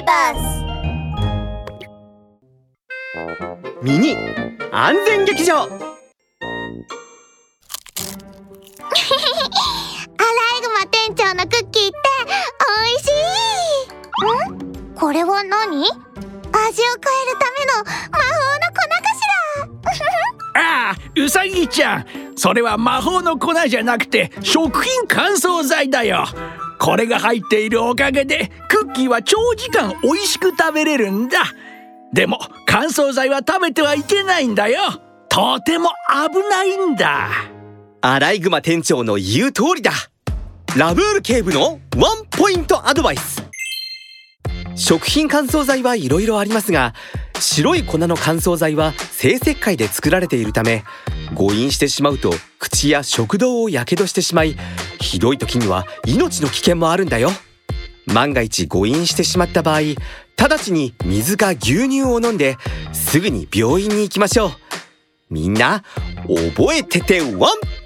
ーバスミニ安全劇場。アライグマ店長のクッキーって美味しい。ん？これは何？味を変えるための魔法の粉かしら？ああうさぎちゃん。それは魔法の粉じゃなくて食品乾燥剤だよこれが入っているおかげでクッキーは長時間美味しく食べれるんだ。でも乾燥剤は食べてはいけないんだよ。とても危ないんだ。アライグマ店長の言う通りだ。ラブール警部のワンポイントアドバイス。食品乾燥剤はいろいろありますが白い粉の乾燥剤は生石灰で作られているため誤飲してしまうと口や食道をやけどしてしまいひどい時には命の危険もあるんだよ。万が一誤飲してしまった場合直ちに水か牛乳を飲んですぐに病院に行きましょう。みんな覚えててワン！